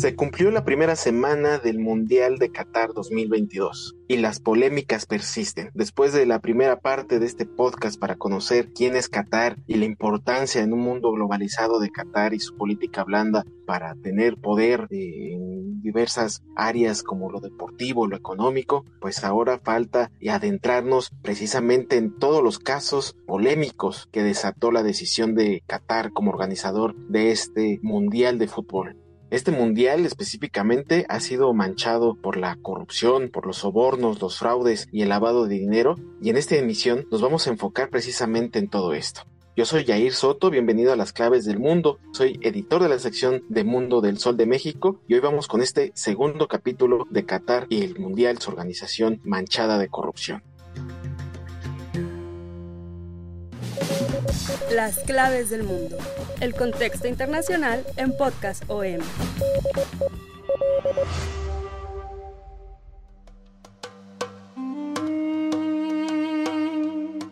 Se cumplió la primera semana del Mundial de Qatar 2022 y las polémicas persisten. Después de la primera parte de este podcast para conocer quién es Qatar y la importancia en un mundo globalizado de Qatar y su política blanda para tener poder en diversas áreas como lo deportivo, lo económico, pues ahora falta adentrarnos precisamente en todos los casos polémicos que desató la decisión de Qatar como organizador de este Mundial de Fútbol. Este mundial específicamente ha sido manchado por la corrupción, por los sobornos, los fraudes y el lavado de dinero y en esta emisión nos vamos a enfocar precisamente en todo esto. Yo soy Jair Soto, bienvenido a las claves del mundo, soy editor de la sección de Mundo del Sol de México y hoy vamos con este segundo capítulo de Qatar y el Mundial, su organización manchada de corrupción. Las claves del mundo. El contexto internacional en Podcast OM.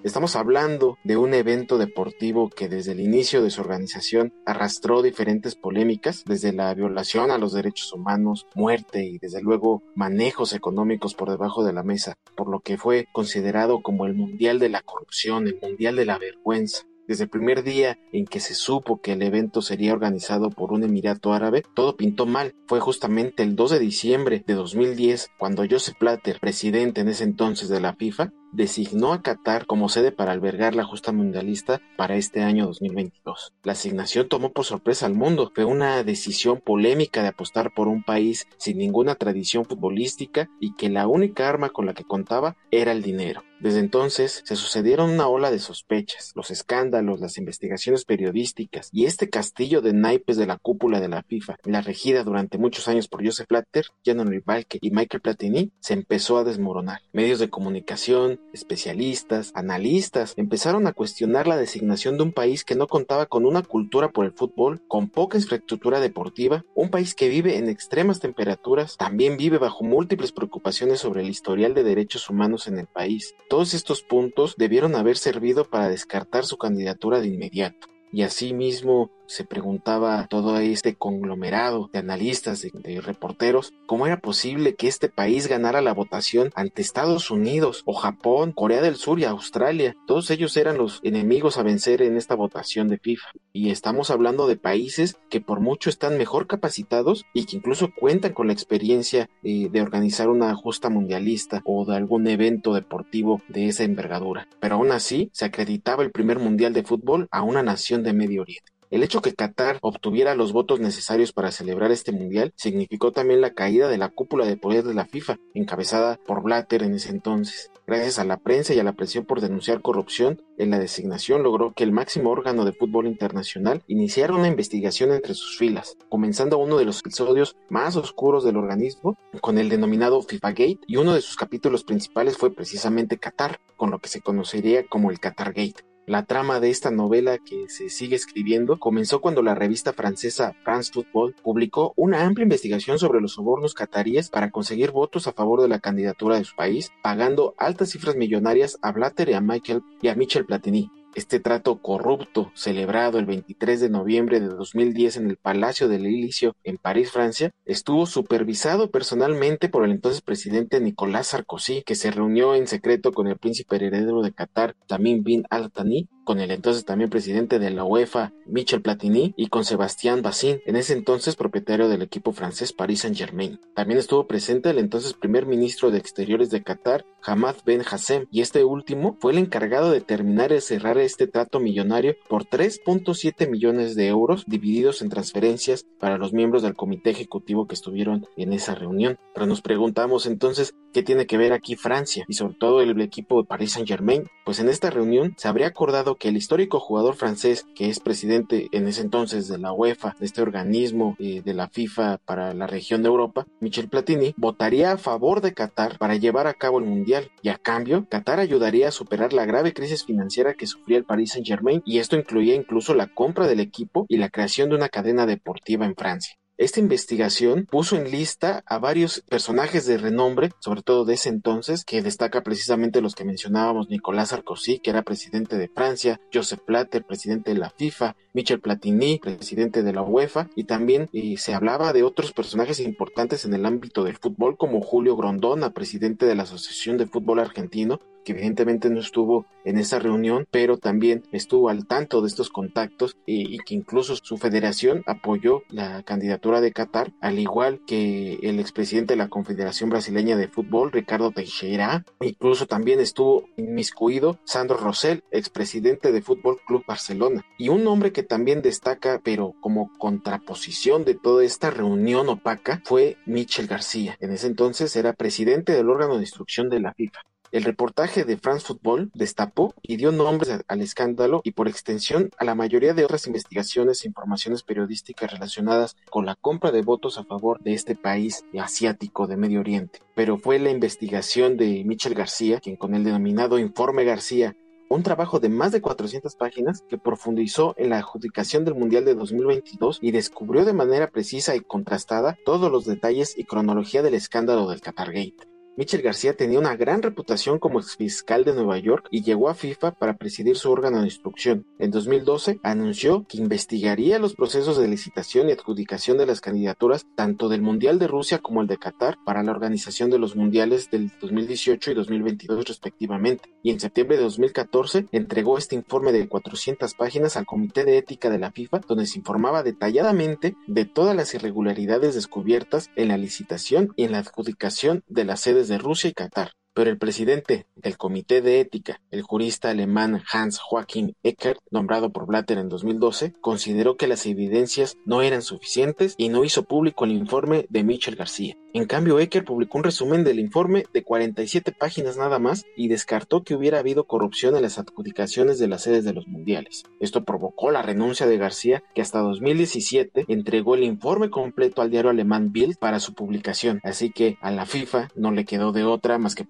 Estamos hablando de un evento deportivo que desde el inicio de su organización arrastró diferentes polémicas, desde la violación a los derechos humanos, muerte y desde luego manejos económicos por debajo de la mesa, por lo que fue considerado como el Mundial de la Corrupción, el Mundial de la Vergüenza. Desde el primer día en que se supo que el evento sería organizado por un Emirato Árabe, todo pintó mal. Fue justamente el 2 de diciembre de 2010 cuando Joseph Platter, presidente en ese entonces de la FIFA, designó a Qatar como sede para albergar la justa mundialista para este año 2022. La asignación tomó por sorpresa al mundo. Fue una decisión polémica de apostar por un país sin ninguna tradición futbolística y que la única arma con la que contaba era el dinero. Desde entonces se sucedieron una ola de sospechas, los escándalos, las investigaciones periodísticas y este castillo de naipes de la cúpula de la FIFA, la regida durante muchos años por Joseph Blatter, Jan Rivalke y Michael Platini, se empezó a desmoronar. Medios de comunicación, especialistas, analistas empezaron a cuestionar la designación de un país que no contaba con una cultura por el fútbol, con poca infraestructura deportiva, un país que vive en extremas temperaturas, también vive bajo múltiples preocupaciones sobre el historial de derechos humanos en el país. Todos estos puntos debieron haber servido para descartar su candidatura de inmediato. Y asimismo se preguntaba todo este conglomerado de analistas, de, reporteros, cómo era posible que este país ganara la votación ante Estados Unidos o Japón, Corea del Sur y Australia. Todos ellos eran los enemigos a vencer en esta votación de FIFA. Y estamos hablando de países que por mucho están mejor capacitados y que incluso cuentan con la experiencia eh, de organizar una justa mundialista o de algún evento deportivo de esa envergadura. Pero aún así se acreditaba el primer mundial de fútbol a una nación de Medio Oriente. El hecho que Qatar obtuviera los votos necesarios para celebrar este mundial significó también la caída de la cúpula de poder de la FIFA, encabezada por Blatter en ese entonces. Gracias a la prensa y a la presión por denunciar corrupción en la designación logró que el máximo órgano de fútbol internacional iniciara una investigación entre sus filas, comenzando uno de los episodios más oscuros del organismo con el denominado FIFA Gate y uno de sus capítulos principales fue precisamente Qatar, con lo que se conocería como el Qatar Gate. La trama de esta novela que se sigue escribiendo comenzó cuando la revista francesa France Football publicó una amplia investigación sobre los sobornos cataríes para conseguir votos a favor de la candidatura de su país, pagando altas cifras millonarias a Blatter y a Michael y a Michel Platini. Este trato corrupto, celebrado el 23 de noviembre de 2010 en el Palacio del Elíseo en París, Francia, estuvo supervisado personalmente por el entonces presidente Nicolás Sarkozy, que se reunió en secreto con el príncipe heredero de Qatar, Tamim bin al-Thani, con el entonces también presidente de la UEFA, Michel Platini, y con Sebastián Bassin, en ese entonces propietario del equipo francés Paris Saint-Germain. También estuvo presente el entonces primer ministro de Exteriores de Qatar, Hamad Ben Hassem, y este último fue el encargado de terminar y cerrar este trato millonario por 3.7 millones de euros divididos en transferencias para los miembros del comité ejecutivo que estuvieron en esa reunión. Pero nos preguntamos entonces qué tiene que ver aquí Francia y sobre todo el equipo de Paris Saint-Germain. Pues en esta reunión se habría acordado que el histórico jugador francés, que es presidente en ese entonces de la UEFA, de este organismo eh, de la FIFA para la región de Europa, Michel Platini, votaría a favor de Qatar para llevar a cabo el Mundial y a cambio, Qatar ayudaría a superar la grave crisis financiera que sufría el Paris Saint-Germain y esto incluía incluso la compra del equipo y la creación de una cadena deportiva en Francia. Esta investigación puso en lista a varios personajes de renombre, sobre todo de ese entonces, que destaca precisamente los que mencionábamos, Nicolás Sarkozy, que era presidente de Francia, Joseph Platter, presidente de la FIFA, Michel Platini, presidente de la UEFA, y también eh, se hablaba de otros personajes importantes en el ámbito del fútbol, como Julio Grondona, presidente de la Asociación de Fútbol Argentino, que evidentemente no estuvo en esa reunión, pero también estuvo al tanto de estos contactos y, y, que incluso su federación apoyó la candidatura de Qatar, al igual que el expresidente de la Confederación Brasileña de Fútbol, Ricardo Teixeira. Incluso también estuvo inmiscuido Sandro Rosell, expresidente de Fútbol Club Barcelona. Y un hombre que también destaca, pero como contraposición de toda esta reunión opaca, fue Michel García. En ese entonces era presidente del órgano de instrucción de la FIFA. El reportaje de France Football destapó y dio nombre al escándalo y por extensión a la mayoría de otras investigaciones e informaciones periodísticas relacionadas con la compra de votos a favor de este país asiático de Medio Oriente. Pero fue la investigación de Michel García, quien con el denominado Informe García un trabajo de más de 400 páginas que profundizó en la adjudicación del Mundial de 2022 y descubrió de manera precisa y contrastada todos los detalles y cronología del escándalo del Qatargate. Michel García tenía una gran reputación como exfiscal de Nueva York y llegó a FIFA para presidir su órgano de instrucción. En 2012 anunció que investigaría los procesos de licitación y adjudicación de las candidaturas tanto del Mundial de Rusia como el de Qatar para la organización de los Mundiales del 2018 y 2022 respectivamente. Y en septiembre de 2014 entregó este informe de 400 páginas al Comité de Ética de la FIFA donde se informaba detalladamente de todas las irregularidades descubiertas en la licitación y en la adjudicación de las sedes de Rusia y Qatar. Pero el presidente del Comité de Ética, el jurista alemán Hans Joachim Eckert, nombrado por Blatter en 2012, consideró que las evidencias no eran suficientes y no hizo público el informe de Michel García. En cambio, Eckert publicó un resumen del informe de 47 páginas nada más y descartó que hubiera habido corrupción en las adjudicaciones de las sedes de los mundiales. Esto provocó la renuncia de García, que hasta 2017 entregó el informe completo al diario alemán Bild para su publicación, así que a la FIFA no le quedó de otra más que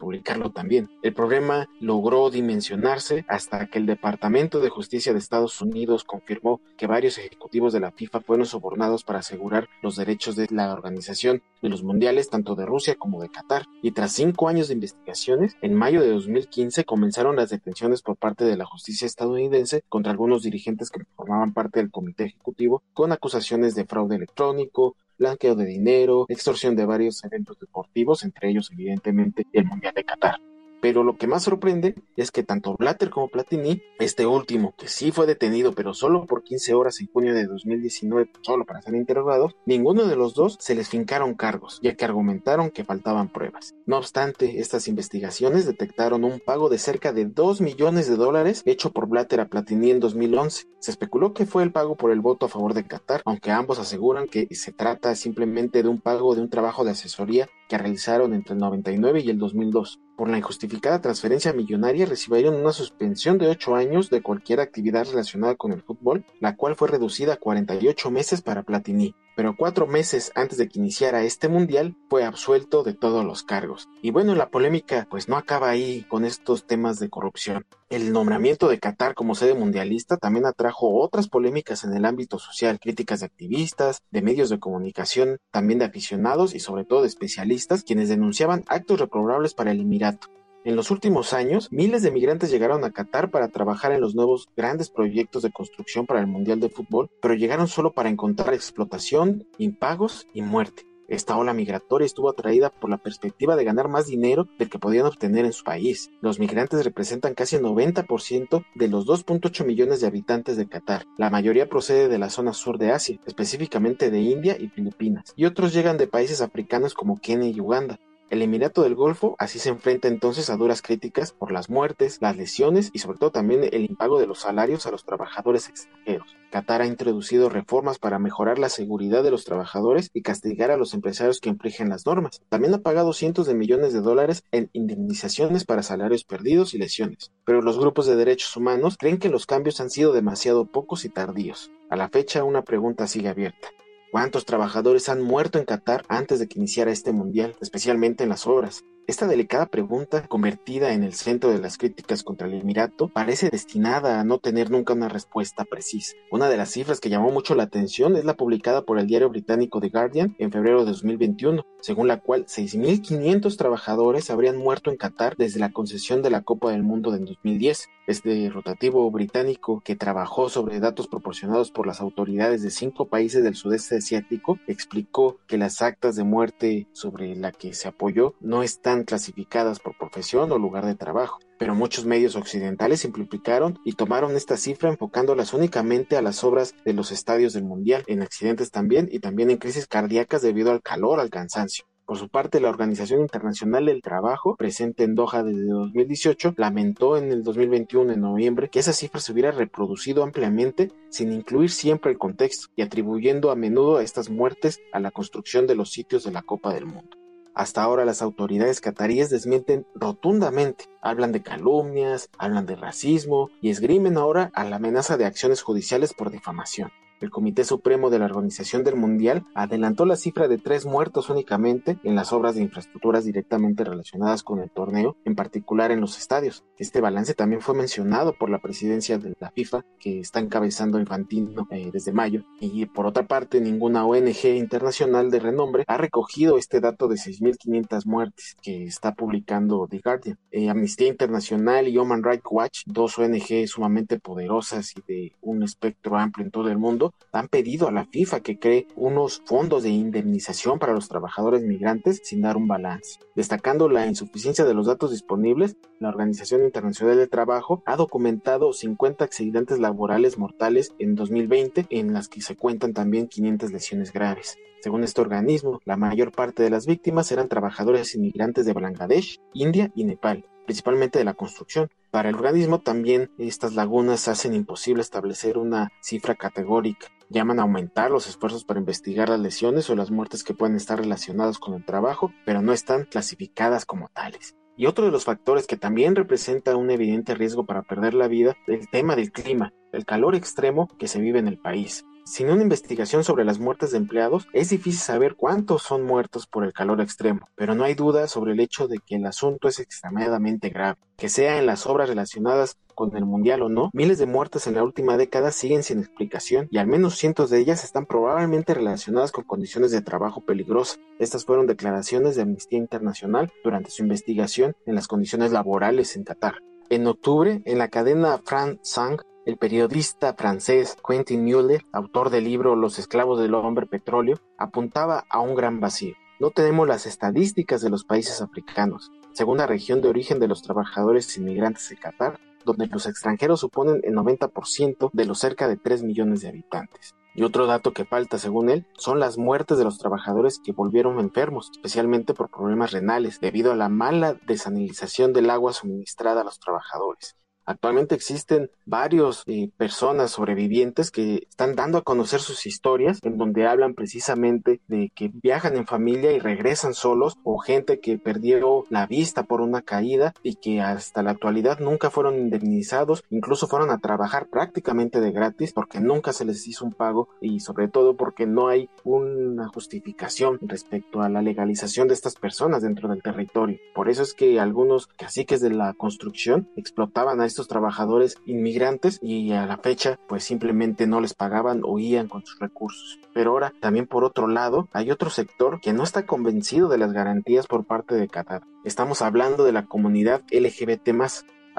El problema logró dimensionarse hasta que el Departamento de Justicia de Estados Unidos confirmó que varios ejecutivos de la FIFA fueron sobornados para asegurar los derechos de la organización de los mundiales tanto de Rusia como de Qatar. Y tras cinco años de investigaciones, en mayo de 2015 comenzaron las detenciones por parte de la justicia estadounidense contra algunos dirigentes que formaban parte del comité ejecutivo con acusaciones de fraude electrónico, blanqueo de dinero, extorsión de varios eventos deportivos, entre ellos evidentemente el Mundial de Qatar. Pero lo que más sorprende es que tanto Blatter como Platini, este último, que sí fue detenido, pero solo por 15 horas en junio de 2019, solo para ser interrogado, ninguno de los dos se les fincaron cargos, ya que argumentaron que faltaban pruebas. No obstante, estas investigaciones detectaron un pago de cerca de 2 millones de dólares hecho por Blatter a Platini en 2011. Se especuló que fue el pago por el voto a favor de Qatar, aunque ambos aseguran que se trata simplemente de un pago de un trabajo de asesoría que realizaron entre el 99 y el 2002. Por la injustificada transferencia millonaria recibieron una suspensión de 8 años de cualquier actividad relacionada con el fútbol, la cual fue reducida a 48 meses para Platini pero cuatro meses antes de que iniciara este mundial fue absuelto de todos los cargos. Y bueno, la polémica pues no acaba ahí con estos temas de corrupción. El nombramiento de Qatar como sede mundialista también atrajo otras polémicas en el ámbito social, críticas de activistas, de medios de comunicación, también de aficionados y sobre todo de especialistas, quienes denunciaban actos reprobables para el Emirato. En los últimos años, miles de migrantes llegaron a Qatar para trabajar en los nuevos grandes proyectos de construcción para el Mundial de Fútbol, pero llegaron solo para encontrar explotación, impagos y muerte. Esta ola migratoria estuvo atraída por la perspectiva de ganar más dinero del que podían obtener en su país. Los migrantes representan casi el 90% de los 2.8 millones de habitantes de Qatar. La mayoría procede de la zona sur de Asia, específicamente de India y Filipinas, y otros llegan de países africanos como Kenia y Uganda. El Emirato del Golfo así se enfrenta entonces a duras críticas por las muertes, las lesiones y sobre todo también el impago de los salarios a los trabajadores extranjeros. Qatar ha introducido reformas para mejorar la seguridad de los trabajadores y castigar a los empresarios que infringen las normas. También ha pagado cientos de millones de dólares en indemnizaciones para salarios perdidos y lesiones. Pero los grupos de derechos humanos creen que los cambios han sido demasiado pocos y tardíos. A la fecha una pregunta sigue abierta. ¿Cuántos trabajadores han muerto en Qatar antes de que iniciara este mundial, especialmente en las obras? Esta delicada pregunta, convertida en el centro de las críticas contra el Emirato, parece destinada a no tener nunca una respuesta precisa. Una de las cifras que llamó mucho la atención es la publicada por el diario británico The Guardian en febrero de 2021, según la cual 6.500 trabajadores habrían muerto en Qatar desde la concesión de la Copa del Mundo en 2010. Este rotativo británico que trabajó sobre datos proporcionados por las autoridades de cinco países del sudeste asiático explicó que las actas de muerte sobre la que se apoyó no están clasificadas por profesión o lugar de trabajo, pero muchos medios occidentales simplificaron y tomaron esta cifra enfocándolas únicamente a las obras de los estadios del Mundial, en accidentes también y también en crisis cardíacas debido al calor, al cansancio. Por su parte, la Organización Internacional del Trabajo, presente en Doha desde 2018, lamentó en el 2021, en noviembre, que esa cifra se hubiera reproducido ampliamente sin incluir siempre el contexto y atribuyendo a menudo a estas muertes a la construcción de los sitios de la Copa del Mundo. Hasta ahora las autoridades cataríes desmienten rotundamente, hablan de calumnias, hablan de racismo y esgrimen ahora a la amenaza de acciones judiciales por difamación. El Comité Supremo de la Organización del Mundial adelantó la cifra de tres muertos únicamente en las obras de infraestructuras directamente relacionadas con el torneo, en particular en los estadios. Este balance también fue mencionado por la presidencia de la FIFA, que está encabezando Infantino eh, desde mayo. Y por otra parte, ninguna ONG internacional de renombre ha recogido este dato de 6.500 muertes que está publicando The Guardian. Eh, Amnistía Internacional y Human Rights Watch, dos ONG sumamente poderosas y de un espectro amplio en todo el mundo, han pedido a la FIFA que cree unos fondos de indemnización para los trabajadores migrantes sin dar un balance. Destacando la insuficiencia de los datos disponibles, la Organización Internacional del Trabajo ha documentado 50 accidentes laborales mortales en 2020, en las que se cuentan también 500 lesiones graves. Según este organismo, la mayor parte de las víctimas eran trabajadores inmigrantes de Bangladesh, India y Nepal, principalmente de la construcción. Para el organismo también estas lagunas hacen imposible establecer una cifra categórica. Llaman a aumentar los esfuerzos para investigar las lesiones o las muertes que pueden estar relacionadas con el trabajo, pero no están clasificadas como tales. Y otro de los factores que también representa un evidente riesgo para perder la vida el tema del clima, el calor extremo que se vive en el país. Sin una investigación sobre las muertes de empleados, es difícil saber cuántos son muertos por el calor extremo, pero no hay duda sobre el hecho de que el asunto es extremadamente grave. Que sea en las obras relacionadas con el mundial o no, miles de muertes en la última década siguen sin explicación y al menos cientos de ellas están probablemente relacionadas con condiciones de trabajo peligrosas. Estas fueron declaraciones de Amnistía Internacional durante su investigación en las condiciones laborales en Qatar. En octubre, en la cadena France Sang, el periodista francés Quentin Muller, autor del libro Los esclavos del hombre petróleo, apuntaba a un gran vacío. No tenemos las estadísticas de los países africanos, segunda región de origen de los trabajadores inmigrantes de Qatar, donde los extranjeros suponen el 90% de los cerca de 3 millones de habitantes. Y otro dato que falta, según él, son las muertes de los trabajadores que volvieron enfermos, especialmente por problemas renales, debido a la mala desanilización del agua suministrada a los trabajadores. Actualmente existen varios eh, personas sobrevivientes que están dando a conocer sus historias en donde hablan precisamente de que viajan en familia y regresan solos o gente que perdió la vista por una caída y que hasta la actualidad nunca fueron indemnizados, incluso fueron a trabajar prácticamente de gratis porque nunca se les hizo un pago y sobre todo porque no hay una justificación respecto a la legalización de estas personas dentro del territorio. Por eso es que algunos caciques de la construcción explotaban a estos trabajadores inmigrantes y a la fecha pues simplemente no les pagaban o iban con sus recursos. Pero ahora también por otro lado hay otro sector que no está convencido de las garantías por parte de Qatar. Estamos hablando de la comunidad LGBT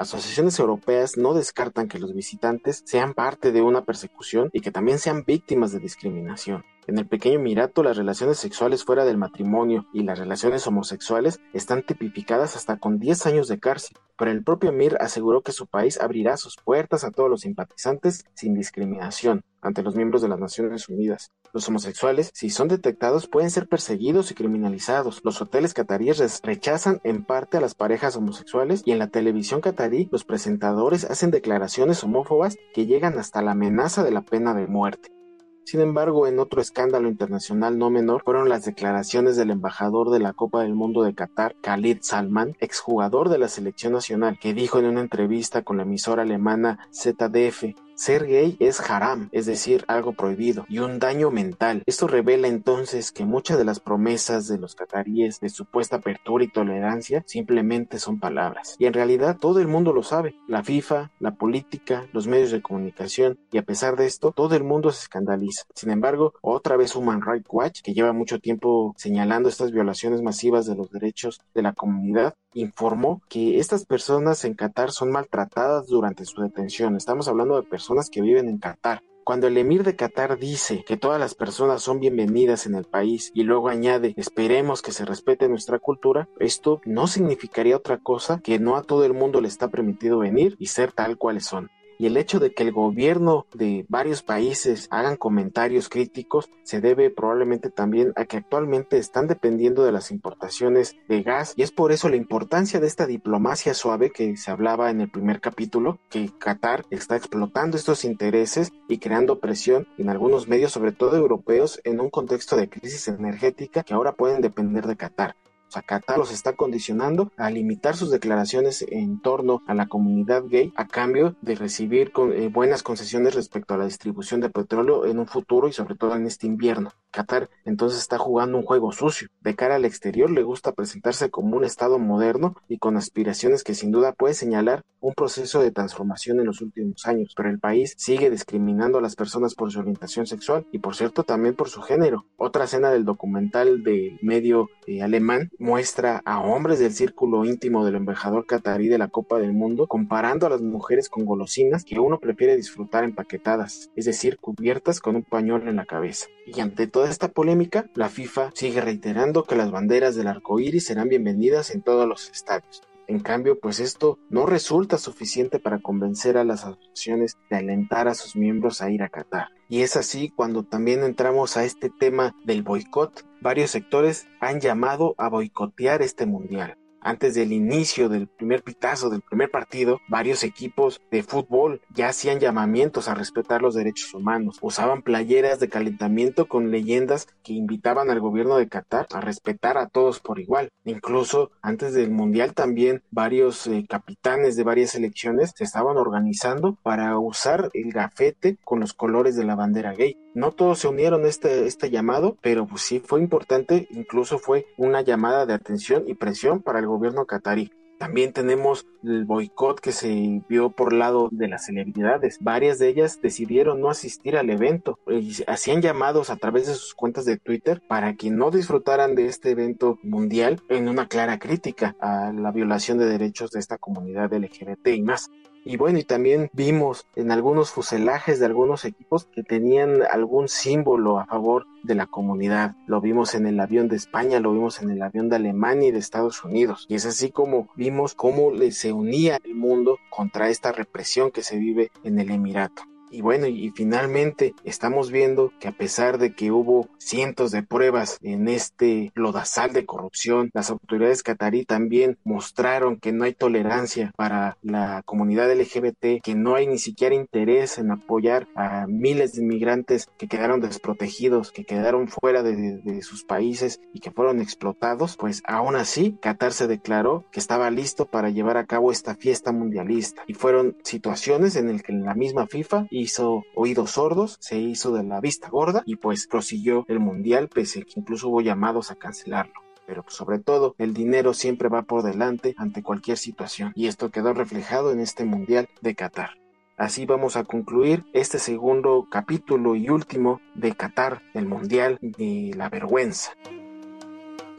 Asociaciones europeas no descartan que los visitantes sean parte de una persecución y que también sean víctimas de discriminación. En el pequeño Emirato, las relaciones sexuales fuera del matrimonio y las relaciones homosexuales están tipificadas hasta con 10 años de cárcel, pero el propio Emir aseguró que su país abrirá sus puertas a todos los simpatizantes sin discriminación ante los miembros de las Naciones Unidas. Los homosexuales, si son detectados, pueden ser perseguidos y criminalizados. Los hoteles cataríes rechazan en parte a las parejas homosexuales y en la televisión catarí los presentadores hacen declaraciones homófobas que llegan hasta la amenaza de la pena de muerte. Sin embargo, en otro escándalo internacional no menor fueron las declaraciones del embajador de la Copa del Mundo de Qatar, Khalid Salman, exjugador de la selección nacional, que dijo en una entrevista con la emisora alemana ZDF ser gay es haram, es decir, algo prohibido y un daño mental. Esto revela entonces que muchas de las promesas de los cataríes de supuesta apertura y tolerancia simplemente son palabras. Y en realidad todo el mundo lo sabe. La FIFA, la política, los medios de comunicación y a pesar de esto, todo el mundo se escandaliza. Sin embargo, otra vez Human Rights Watch, que lleva mucho tiempo señalando estas violaciones masivas de los derechos de la comunidad, informó que estas personas en Qatar son maltratadas durante su detención. Estamos hablando de personas que viven en Qatar. Cuando el emir de Qatar dice que todas las personas son bienvenidas en el país y luego añade esperemos que se respete nuestra cultura, esto no significaría otra cosa que no a todo el mundo le está permitido venir y ser tal cuales son y el hecho de que el gobierno de varios países hagan comentarios críticos se debe probablemente también a que actualmente están dependiendo de las importaciones de gas y es por eso la importancia de esta diplomacia suave que se hablaba en el primer capítulo, que Qatar está explotando estos intereses y creando presión en algunos medios, sobre todo europeos, en un contexto de crisis energética que ahora pueden depender de Qatar. O sea, Qatar los está condicionando a limitar sus declaraciones en torno a la comunidad gay a cambio de recibir eh, buenas concesiones respecto a la distribución de petróleo en un futuro y sobre todo en este invierno. Qatar entonces está jugando un juego sucio. De cara al exterior le gusta presentarse como un Estado moderno y con aspiraciones que sin duda puede señalar un proceso de transformación en los últimos años, pero el país sigue discriminando a las personas por su orientación sexual y por cierto también por su género. Otra escena del documental del medio eh, alemán muestra a hombres del círculo íntimo del embajador catarí de la Copa del Mundo comparando a las mujeres con golosinas que uno prefiere disfrutar empaquetadas, es decir, cubiertas con un pañuelo en la cabeza. Y ante toda esta polémica, la FIFA sigue reiterando que las banderas del arco iris serán bienvenidas en todos los estadios. En cambio, pues esto no resulta suficiente para convencer a las asociaciones de alentar a sus miembros a ir a Qatar. Y es así cuando también entramos a este tema del boicot. Varios sectores han llamado a boicotear este mundial antes del inicio del primer pitazo del primer partido, varios equipos de fútbol ya hacían llamamientos a respetar los derechos humanos. Usaban playeras de calentamiento con leyendas que invitaban al gobierno de Qatar a respetar a todos por igual. Incluso antes del mundial también varios eh, capitanes de varias selecciones se estaban organizando para usar el gafete con los colores de la bandera gay. No todos se unieron a este, este llamado, pero pues sí fue importante, incluso fue una llamada de atención y presión para el gobierno catarí. También tenemos el boicot que se vio por lado de las celebridades. Varias de ellas decidieron no asistir al evento y hacían llamados a través de sus cuentas de Twitter para que no disfrutaran de este evento mundial en una clara crítica a la violación de derechos de esta comunidad LGBT y más. Y bueno, y también vimos en algunos fuselajes de algunos equipos que tenían algún símbolo a favor de la comunidad. Lo vimos en el avión de España, lo vimos en el avión de Alemania y de Estados Unidos. Y es así como vimos cómo se unía el mundo contra esta represión que se vive en el Emirato. Y bueno, y, finalmente estamos viendo que a pesar de que hubo cientos de pruebas en este lodazal de corrupción, las autoridades catarí también mostraron que no hay tolerancia para la comunidad LGBT, que no hay ni siquiera interés en apoyar a miles de inmigrantes que quedaron desprotegidos, que quedaron fuera de, sus países y que fueron explotados, pues aún así Qatar se declaró que estaba listo para llevar a cabo esta fiesta mundialista. Y fueron situaciones en las que la misma FIFA hizo oídos sordos, se hizo de la vista gorda y pues prosiguió el mundial pese a que incluso hubo llamados a cancelarlo pero pues, sobre todo el dinero siempre va por delante ante cualquier situación y esto quedó reflejado en este mundial de Qatar. Así vamos a concluir este segundo capítulo y último de Qatar, el mundial de la vergüenza.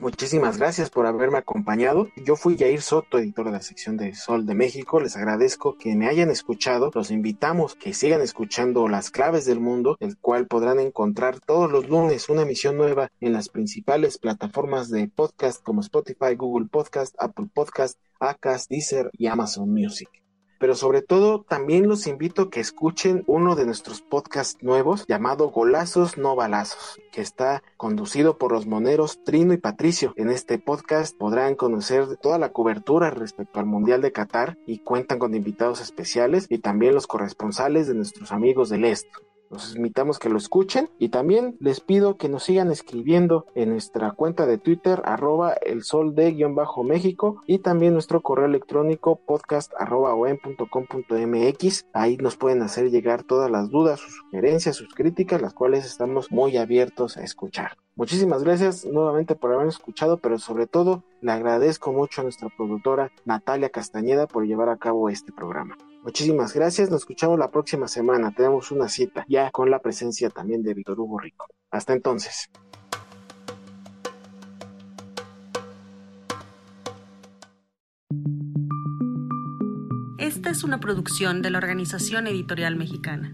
Muchísimas gracias por haberme acompañado. Yo fui Jair Soto, editor de la sección de Sol de México. Les agradezco que me hayan escuchado. Los invitamos que sigan escuchando Las Claves del Mundo, el cual podrán encontrar todos los lunes una emisión nueva en las principales plataformas de podcast como Spotify, Google Podcast, Apple Podcast, Acast, Deezer y Amazon Music pero sobre todo también los invito a que escuchen uno de nuestros podcasts nuevos llamado Golazos no balazos, que está conducido por los moneros Trino y Patricio. En este podcast podrán conocer toda la cobertura respecto al Mundial de Qatar y cuentan con invitados especiales y también los corresponsales de nuestros amigos del Este. Los invitamos que lo escuchen y también les pido que nos sigan escribiendo en nuestra cuenta de Twitter arroba el sol de guion bajo México y también nuestro correo electrónico podcast arroba mx. Ahí nos pueden hacer llegar todas las dudas, sus sugerencias, sus críticas, las cuales estamos muy abiertos a escuchar. Muchísimas gracias nuevamente por habernos escuchado, pero sobre todo le agradezco mucho a nuestra productora Natalia Castañeda por llevar a cabo este programa. Muchísimas gracias, nos escuchamos la próxima semana. Tenemos una cita ya con la presencia también de Víctor Hugo Rico. Hasta entonces. Esta es una producción de la Organización Editorial Mexicana.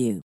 you.